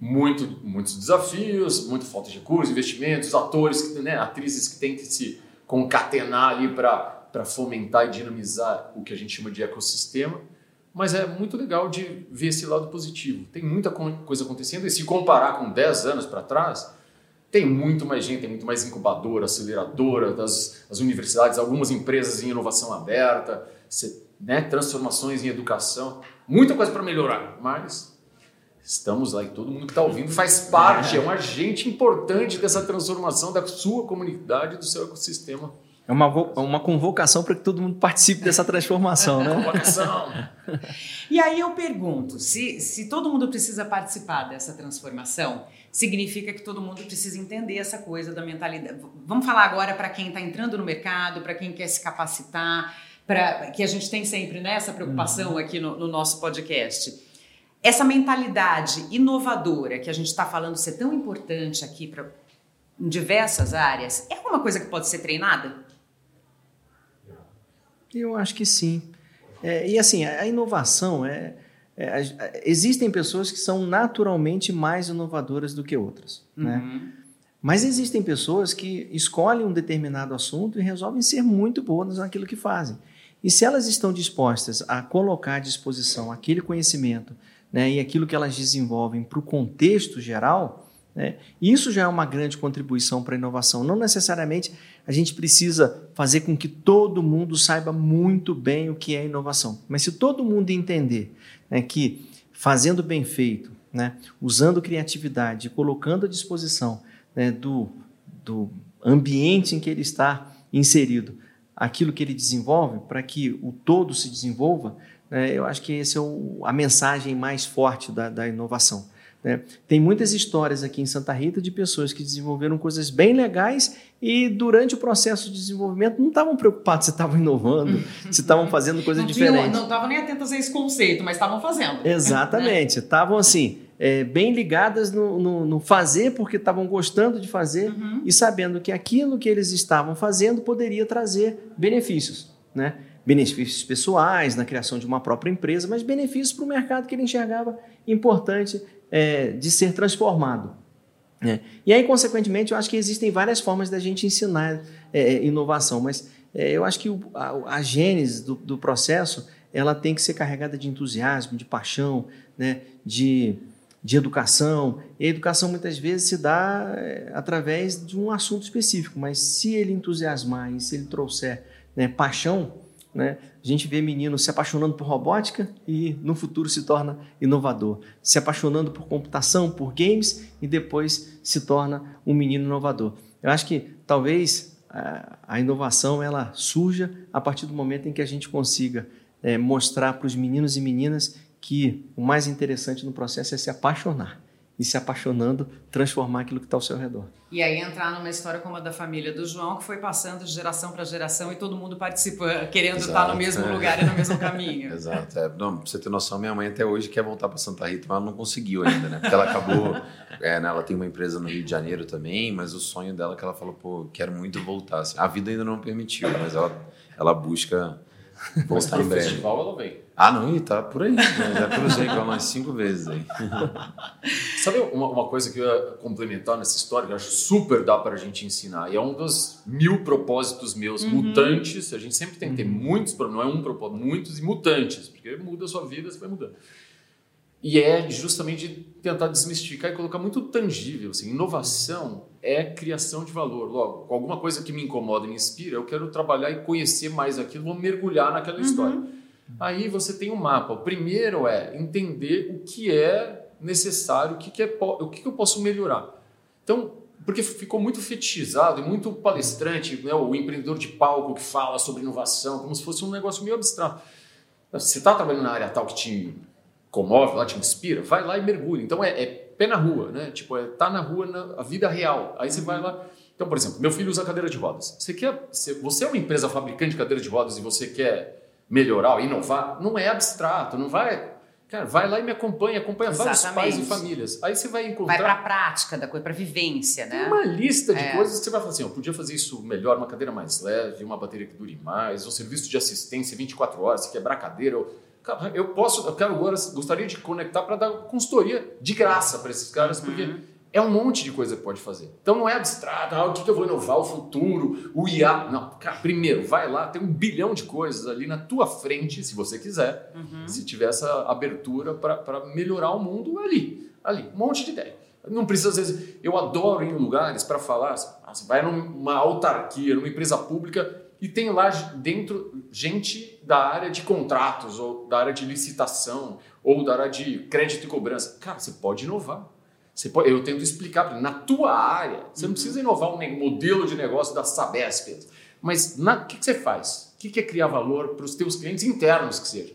muito, muitos desafios, muita falta de recursos, investimentos, atores, né, atrizes que têm que se concatenar ali para fomentar e dinamizar o que a gente chama de ecossistema. Mas é muito legal de ver esse lado positivo. Tem muita coisa acontecendo e se comparar com 10 anos para trás, tem muito mais gente, tem muito mais incubadora, aceleradora das as universidades, algumas empresas em inovação aberta, né, transformações em educação, muita coisa para melhorar, mas Estamos lá e todo mundo que está ouvindo faz parte, é um agente importante dessa transformação da sua comunidade, do seu ecossistema. É uma, uma convocação para que todo mundo participe dessa transformação, né? Convocação. e aí eu pergunto: se, se todo mundo precisa participar dessa transformação, significa que todo mundo precisa entender essa coisa da mentalidade. Vamos falar agora para quem está entrando no mercado, para quem quer se capacitar, para que a gente tem sempre né, essa preocupação uhum. aqui no, no nosso podcast. Essa mentalidade inovadora que a gente está falando ser tão importante aqui para em diversas áreas, é alguma coisa que pode ser treinada? Eu acho que sim. É, e assim, a inovação é, é, Existem pessoas que são naturalmente mais inovadoras do que outras. Né? Uhum. Né? Mas existem pessoas que escolhem um determinado assunto e resolvem ser muito boas naquilo que fazem. E se elas estão dispostas a colocar à disposição aquele conhecimento né, e aquilo que elas desenvolvem para o contexto geral, né, isso já é uma grande contribuição para a inovação. Não necessariamente a gente precisa fazer com que todo mundo saiba muito bem o que é inovação, mas se todo mundo entender né, que fazendo bem feito, né, usando criatividade, colocando à disposição né, do, do ambiente em que ele está inserido, aquilo que ele desenvolve, para que o todo se desenvolva, é, eu acho que essa é o, a mensagem mais forte da, da inovação. Né? Tem muitas histórias aqui em Santa Rita de pessoas que desenvolveram coisas bem legais e durante o processo de desenvolvimento não estavam preocupados se estavam inovando, se estavam fazendo coisa não diferente. não estavam nem atentas a esse conceito, mas estavam fazendo. Exatamente. Estavam assim, é, bem ligadas no, no, no, fazer, porque estavam gostando de fazer uhum. e sabendo que aquilo que eles estavam fazendo poderia trazer benefícios. Né? Benefícios pessoais na criação de uma própria empresa, mas benefícios para o mercado que ele enxergava importante é, de ser transformado. Né? E aí, consequentemente, eu acho que existem várias formas da gente ensinar é, é, inovação, mas é, eu acho que o, a, a gênese do, do, processo ela tem que ser carregada de entusiasmo, de paixão, né? de, de educação. E a educação muitas vezes se dá é, através de um assunto específico, mas se ele entusiasmar e se ele trouxer né, paixão, né? A gente vê meninos se apaixonando por robótica e no futuro se torna inovador, se apaixonando por computação, por games e depois se torna um menino inovador. Eu acho que talvez a, inovação ela surja a partir do momento em que a gente consiga é, mostrar para os meninos e meninas que o mais interessante no processo é se apaixonar e se apaixonando, transformar aquilo que está ao seu redor. E aí entrar numa história como a da família do João, que foi passando de geração para geração e todo mundo participa, querendo Exato, estar no mesmo é. lugar e no mesmo caminho. Exato. É, não, pra você ter noção, minha mãe até hoje quer voltar para Santa Rita, mas ela não conseguiu ainda, né? Porque ela acabou. É, né, ela tem uma empresa no Rio de Janeiro também, mas o sonho dela é que ela falou, pô, quero muito voltar. Assim, a vida ainda não permitiu, mas ela, ela busca voltar em breve. festival ela vem. Ah, não, e tá por aí. Né? Já cruzei com ela umas cinco vezes aí. Sabe uma, uma, coisa que eu ia complementar nessa história, que eu acho super dá para a gente ensinar, e é um dos mil propósitos meus, uhum. mutantes. A gente sempre tem que ter uhum. muitos, não é um propósito, muitos e mutantes, porque muda a sua vida, você vai mudando. E é justamente tentar desmistificar e colocar muito tangível. Assim, inovação é criação de valor. Logo, alguma coisa que me incomoda e me inspira, eu quero trabalhar e conhecer mais aquilo, vou mergulhar naquela uhum. história. Aí você tem um mapa. O primeiro é entender o que é necessário, o que, que é, o que, que eu posso melhorar. Então, porque ficou muito fetichizado e muito palestrante, né, o empreendedor de palco que fala sobre inovação, como se fosse um negócio meio abstrato. Você está trabalhando na área tal que te comove, lá te inspira, vai lá e mergulha. Então é, é pé na rua, né? Tipo, é tá na rua na a vida real. Aí você vai lá. Então, por exemplo, meu filho usa cadeira de rodas. Você quer, você é uma empresa fabricante de cadeira de rodas e você quer melhorar, inovar, não é abstrato, não vai Cara, vai lá e me acompanha, acompanha Exatamente. vários pais e famílias. Aí você vai encontrar. Vai para a prática da coisa, para vivência, né? Tem uma lista de é. coisas que você vai falar assim: eu podia fazer isso melhor, uma cadeira mais leve, uma bateria que dure mais, um serviço de assistência 24 horas, se quebrar a cadeira. Eu eu posso, eu quero agora, gostaria de conectar para dar consultoria de graça para esses caras, porque uhum. é um monte de coisa que pode fazer. Então não é abstrato, ah, o que, que eu vou inovar, o futuro, o IA. Não, cara, primeiro, vai lá, tem um bilhão de coisas ali na tua frente, se você quiser, uhum. se tiver essa abertura para melhorar o mundo ali, ali, um monte de ideia. Não precisa, às vezes, eu adoro ir em lugares para falar, ah, você vai numa autarquia, numa empresa pública, e tem lá dentro gente da área de contratos, ou da área de licitação, ou da área de crédito e cobrança. Cara, você pode inovar. Você pode, eu tento explicar, na tua área, você não uhum. precisa inovar um modelo de negócio da Sabesp, mas o que, que, você faz? O que, que é criar valor para os teus clientes internos que seja?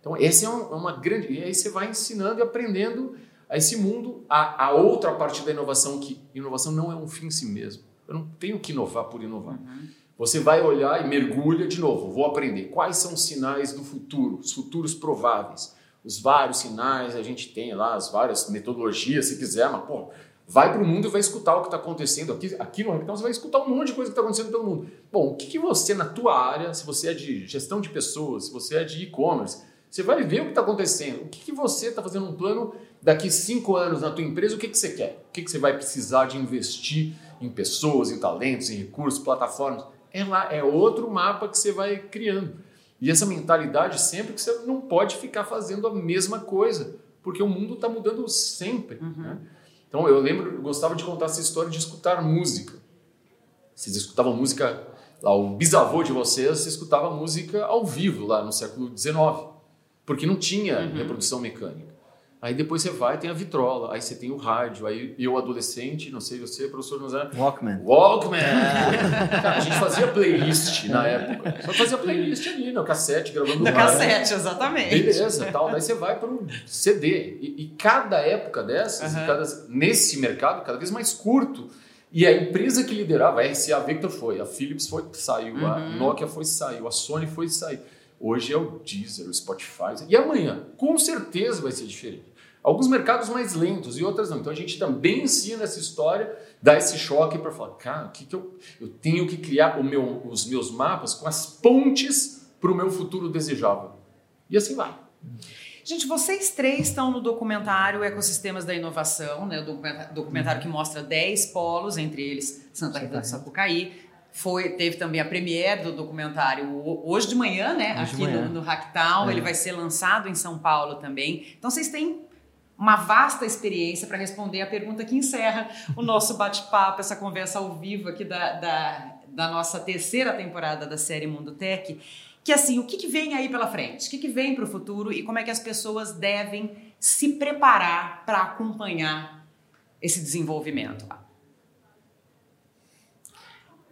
Então, essa é uma grande... E aí você vai ensinando e aprendendo a esse mundo, a, a outra parte da inovação, que inovação não é um fim em si mesmo. Eu não tenho que inovar por inovar. Uhum. Você vai olhar e mergulha de novo. Vou aprender quais são os sinais do futuro, os futuros prováveis. Os vários sinais, a gente tem lá as várias metodologias, se quiser, mas pô, vai para o mundo e vai escutar o que está acontecendo. Aqui, aqui no Hackathon você vai escutar um monte de coisa que está acontecendo pelo mundo. Bom, o que, que você, na tua área, se você é de gestão de pessoas, se você é de e-commerce, você vai ver o que está acontecendo. O que, que você está fazendo um plano daqui cinco anos na tua empresa, o que, que você quer? O que, que você vai precisar de investir em pessoas, em talentos, em recursos, plataformas? É lá, é outro mapa que você vai criando. E essa mentalidade sempre que você não pode ficar fazendo a mesma coisa, porque o mundo está mudando sempre. Uhum. Né? Então eu lembro, eu gostava de contar essa história de escutar música. Vocês escutavam música, lá o bisavô de vocês escutava música ao vivo lá no século XIX, porque não tinha uhum. reprodução mecânica. Aí depois você vai, tem a vitrola, aí você tem o rádio, aí eu adolescente, não sei você, professor Nozan. Walkman. Walkman! Cara, a gente fazia playlist na época. Só fazia playlist ali, no cassete, gravando no cassete, exatamente. Beleza, tal. Daí você vai para um CD. E, e, cada época dessas, uhum. cada, nesse mercado, cada vez mais curto. E a empresa que liderava, a RCA Victor foi, a Philips foi, saiu, uhum. a Nokia foi, saiu, a Sony foi, saiu. Hoje é o Deezer, o Spotify. E amanhã, com certeza vai ser diferente. Alguns mercados mais lentos e outras não. Então a gente também ensina essa história, dá esse choque para falar, cara, o que, que eu, eu tenho que criar meu, os meus mapas com as pontes para o meu futuro desejável. E assim vai. Gente, vocês três estão no documentário Ecossistemas da Inovação, né? o documentário que mostra 10 polos, entre eles Santa Rita do Sapucaí, foi, teve também a premiere do documentário hoje de manhã, né? Hoje aqui manhã. no, no Hacktown. É. Ele vai ser lançado em São Paulo também. Então vocês têm uma vasta experiência para responder a pergunta que encerra o nosso bate-papo, essa conversa ao vivo aqui da, da, da, nossa terceira temporada da série Mundo Tech. Que assim, o que, que vem aí pela frente? O que, que vem para o futuro e como é que as pessoas devem se preparar para acompanhar esse desenvolvimento?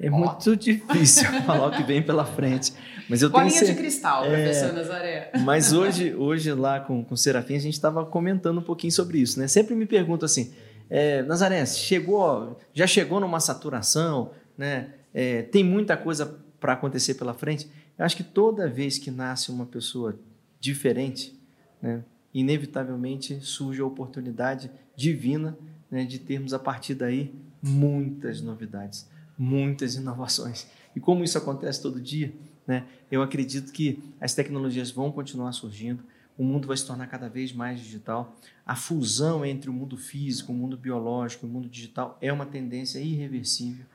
É muito difícil falar o que vem pela frente. Mas eu Bolinha tenho de cristal, é, professor Nazaré. Mas hoje, hoje lá com, com o Serafim, a gente estava comentando um pouquinho sobre isso. Né? Sempre me perguntam assim, é, Nazaré, chegou, já chegou numa saturação, né? É, tem muita coisa para acontecer pela frente. Eu acho que toda vez que nasce uma pessoa diferente, né, inevitavelmente surge a oportunidade divina né, de termos a partir daí muitas novidades, muitas inovações. E como isso acontece todo dia, né, eu acredito que as tecnologias vão continuar surgindo, o mundo vai se tornar cada vez mais digital. A fusão entre o mundo físico, o mundo biológico e o mundo digital é uma tendência irreversível.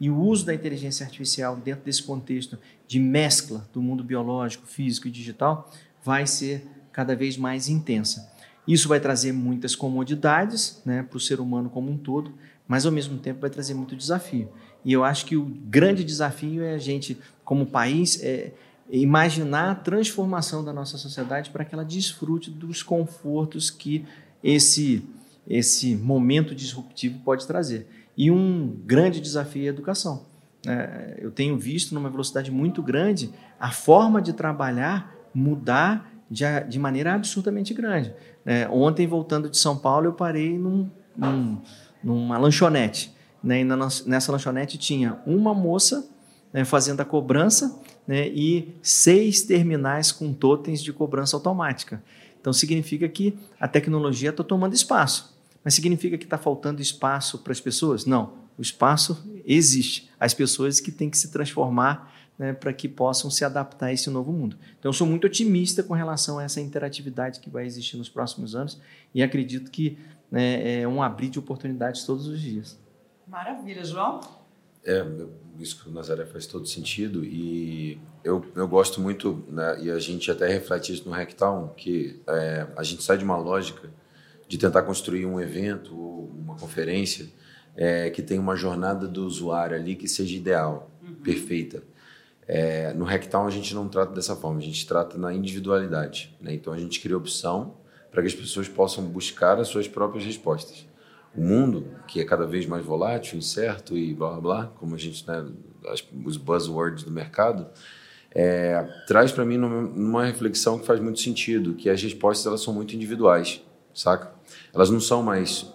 E o uso da inteligência artificial dentro desse contexto de mescla do mundo biológico, físico e digital vai ser cada vez mais intensa. Isso vai trazer muitas comodidades né, para o ser humano como um todo, mas ao mesmo tempo vai trazer muito desafio. E eu acho que o grande desafio é a gente, como país, é imaginar a transformação da nossa sociedade para que ela desfrute dos confortos que esse, esse momento disruptivo pode trazer. E um grande desafio é a educação. É, eu tenho visto numa velocidade muito grande a forma de trabalhar mudar de, de maneira absurdamente grande. É, ontem, voltando de São Paulo, eu parei num, num, numa lanchonete. Né, e na, nessa lanchonete tinha uma moça né, fazendo a cobrança né, e seis terminais com totens de cobrança automática. Então, significa que a tecnologia está tomando espaço. Mas significa que está faltando espaço para as pessoas? Não. O espaço existe. As pessoas que têm que se transformar né, para que possam se adaptar a esse novo mundo. Então, sou muito otimista com relação a essa interatividade que vai existir nos próximos anos e acredito que né, é um abrir de oportunidades todos os dias. Maravilha, João. É, isso que o Nazaré faz todo sentido e eu, eu gosto muito, né, e a gente até reflete isso no Hacktown, que é, a gente sai de uma lógica de tentar construir um evento ou uma conferência é, que tenha uma jornada do usuário ali que seja ideal, uhum. perfeita. É, no Hacktown a gente não trata dessa forma, a gente trata na individualidade. Né? Então a gente cria opção para que as pessoas possam buscar as suas próprias respostas. O mundo, que é cada vez mais volátil, incerto e blá blá blá, como a gente, né, os buzzwords do mercado, é, traz para mim numa reflexão que faz muito sentido, que as respostas elas são muito individuais, saca? Elas não são mais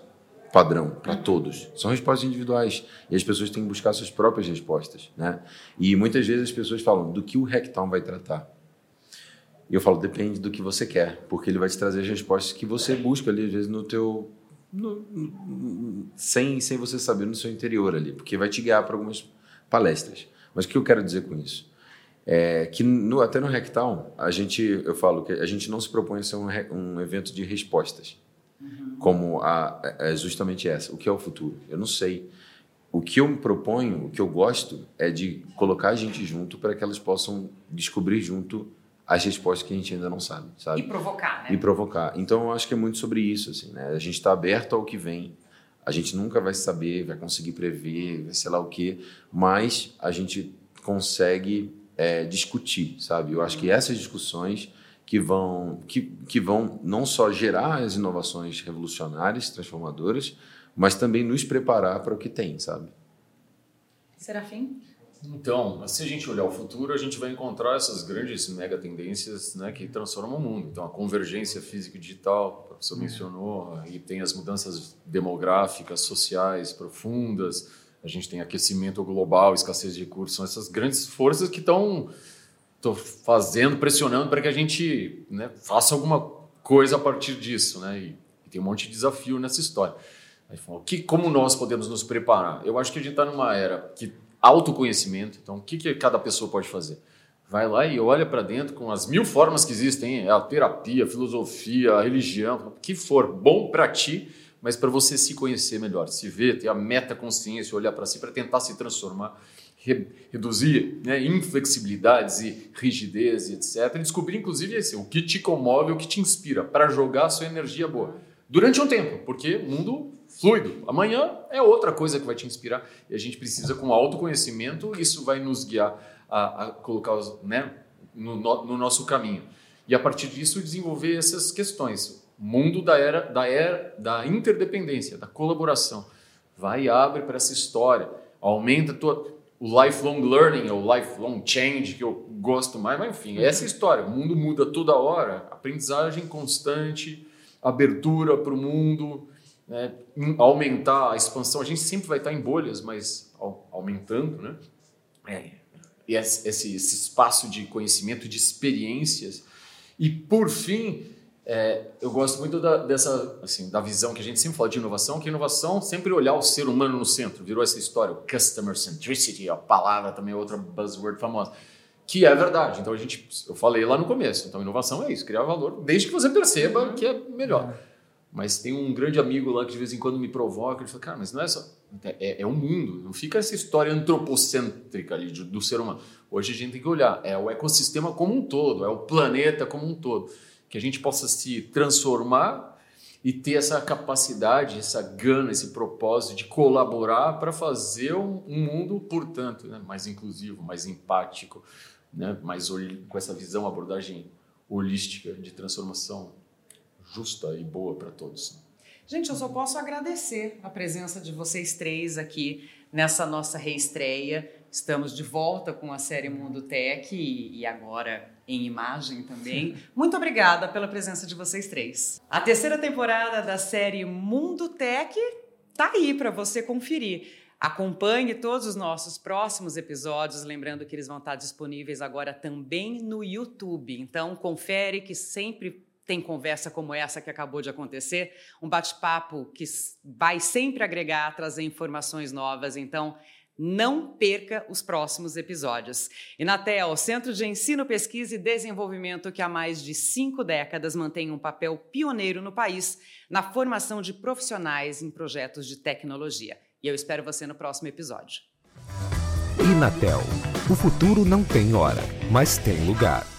padrão para todos. São respostas individuais e as pessoas têm que buscar suas próprias respostas, né? E muitas vezes as pessoas falam do que o Hacktown vai tratar. E eu falo depende do que você quer, porque ele vai te trazer as respostas que você busca ali às vezes no teu no, no, sem sem você saber no seu interior ali, porque vai te guiar para algumas palestras. Mas o que eu quero dizer com isso? É que no, até no Hacktown, a gente, eu falo que a gente não se propõe a ser um, um evento de respostas como a, é justamente essa. O que é o futuro? Eu não sei. O que eu me proponho, o que eu gosto, é de colocar a gente junto para que elas possam descobrir junto as respostas que a gente ainda não sabe, sabe? E provocar, né? E provocar. Então, eu acho que é muito sobre isso, assim, né? A gente está aberto ao que vem. A gente nunca vai saber, vai conseguir prever, sei lá o quê, mas a gente consegue é, discutir, sabe? Eu acho que essas discussões que vão, que, que vão não só gerar as inovações revolucionárias, transformadoras, mas também nos preparar para o que tem, sabe? Serafim? Então, se a gente olhar o futuro, a gente vai encontrar essas grandes mega tendências né, que transformam o mundo. Então, a convergência física e digital, o professor mencionou, e tem as mudanças demográficas, sociais profundas, a gente tem aquecimento global, escassez de recursos, são essas grandes forças que estão fazendo, pressionando para que a gente né, faça alguma coisa a partir disso, né? E, e, tem um monte de desafio nessa história. Aí falou, que, como nós podemos nos preparar? Eu acho que a gente está numa era que autoconhecimento. Então, o que, que cada pessoa pode fazer? Vai lá e olha para dentro com as mil formas que existem, a terapia, a filosofia, a religião, o que for bom para ti, mas para você se conhecer melhor, se ver, ter a meta consciência, olhar para si para tentar se transformar reduzir né, inflexibilidades e rigidez e etc. E descobrir, inclusive, esse, o que te comove, o que te inspira para jogar a sua energia boa. Durante um tempo, porque o mundo fluido. Amanhã é outra coisa que vai te inspirar. E a gente precisa, com autoconhecimento, isso vai nos guiar a, a colocar né, no, no, nosso caminho. E a partir disso, desenvolver essas questões. Mundo da era, da era da interdependência, da colaboração. Vai e abre para essa história. Aumenta tua o lifelong learning, ou lifelong change, que eu gosto mais, mas enfim, é essa história. O mundo muda toda hora, aprendizagem constante, abertura para o mundo, né? aumentar a expansão. A gente sempre vai estar em bolhas, mas aumentando, né? É, e esse, esse espaço de conhecimento, de experiências. E por fim, é, eu gosto muito da, dessa, assim, da visão que a gente sempre fala de inovação, que inovação sempre olhar o ser humano no centro. Virou essa história, o customer centricity, a palavra também é outra buzzword famosa. Que é verdade. Então a gente, eu falei lá no começo. Então inovação é isso, criar valor, desde que você perceba uhum. que é melhor. Mas tem um grande amigo lá que de vez em quando me provoca, ele fala, cara, mas não é só. É, é um mundo, não fica essa história antropocêntrica ali do, do ser humano. Hoje a gente tem que olhar, é o ecossistema como um todo, é o planeta como um todo que a gente possa se transformar e ter essa capacidade, essa gana, esse propósito de colaborar para fazer um, um, mundo, portanto, né, mais inclusivo, mais empático, né, mais com essa visão, abordagem holística de transformação justa e boa para todos. Gente, eu só posso agradecer a presença de vocês três aqui nessa nossa reestreia. Estamos de volta com a série Mundo Tech e, e agora em imagem também. Muito obrigada pela presença de vocês três. A terceira temporada da série Mundo Tech tá aí para você conferir. Acompanhe todos os nossos próximos episódios, lembrando que eles vão estar disponíveis agora também no YouTube. Então, confere que sempre tem conversa como essa que acabou de acontecer, um bate-papo que vai sempre agregar, trazer informações novas. Então, não perca os próximos episódios. Inatel, Centro de Ensino, Pesquisa e Desenvolvimento que há mais de cinco décadas mantém um papel pioneiro no país na formação de profissionais em projetos de tecnologia. E eu espero você no próximo episódio. Inatel. O futuro não tem hora, mas tem lugar.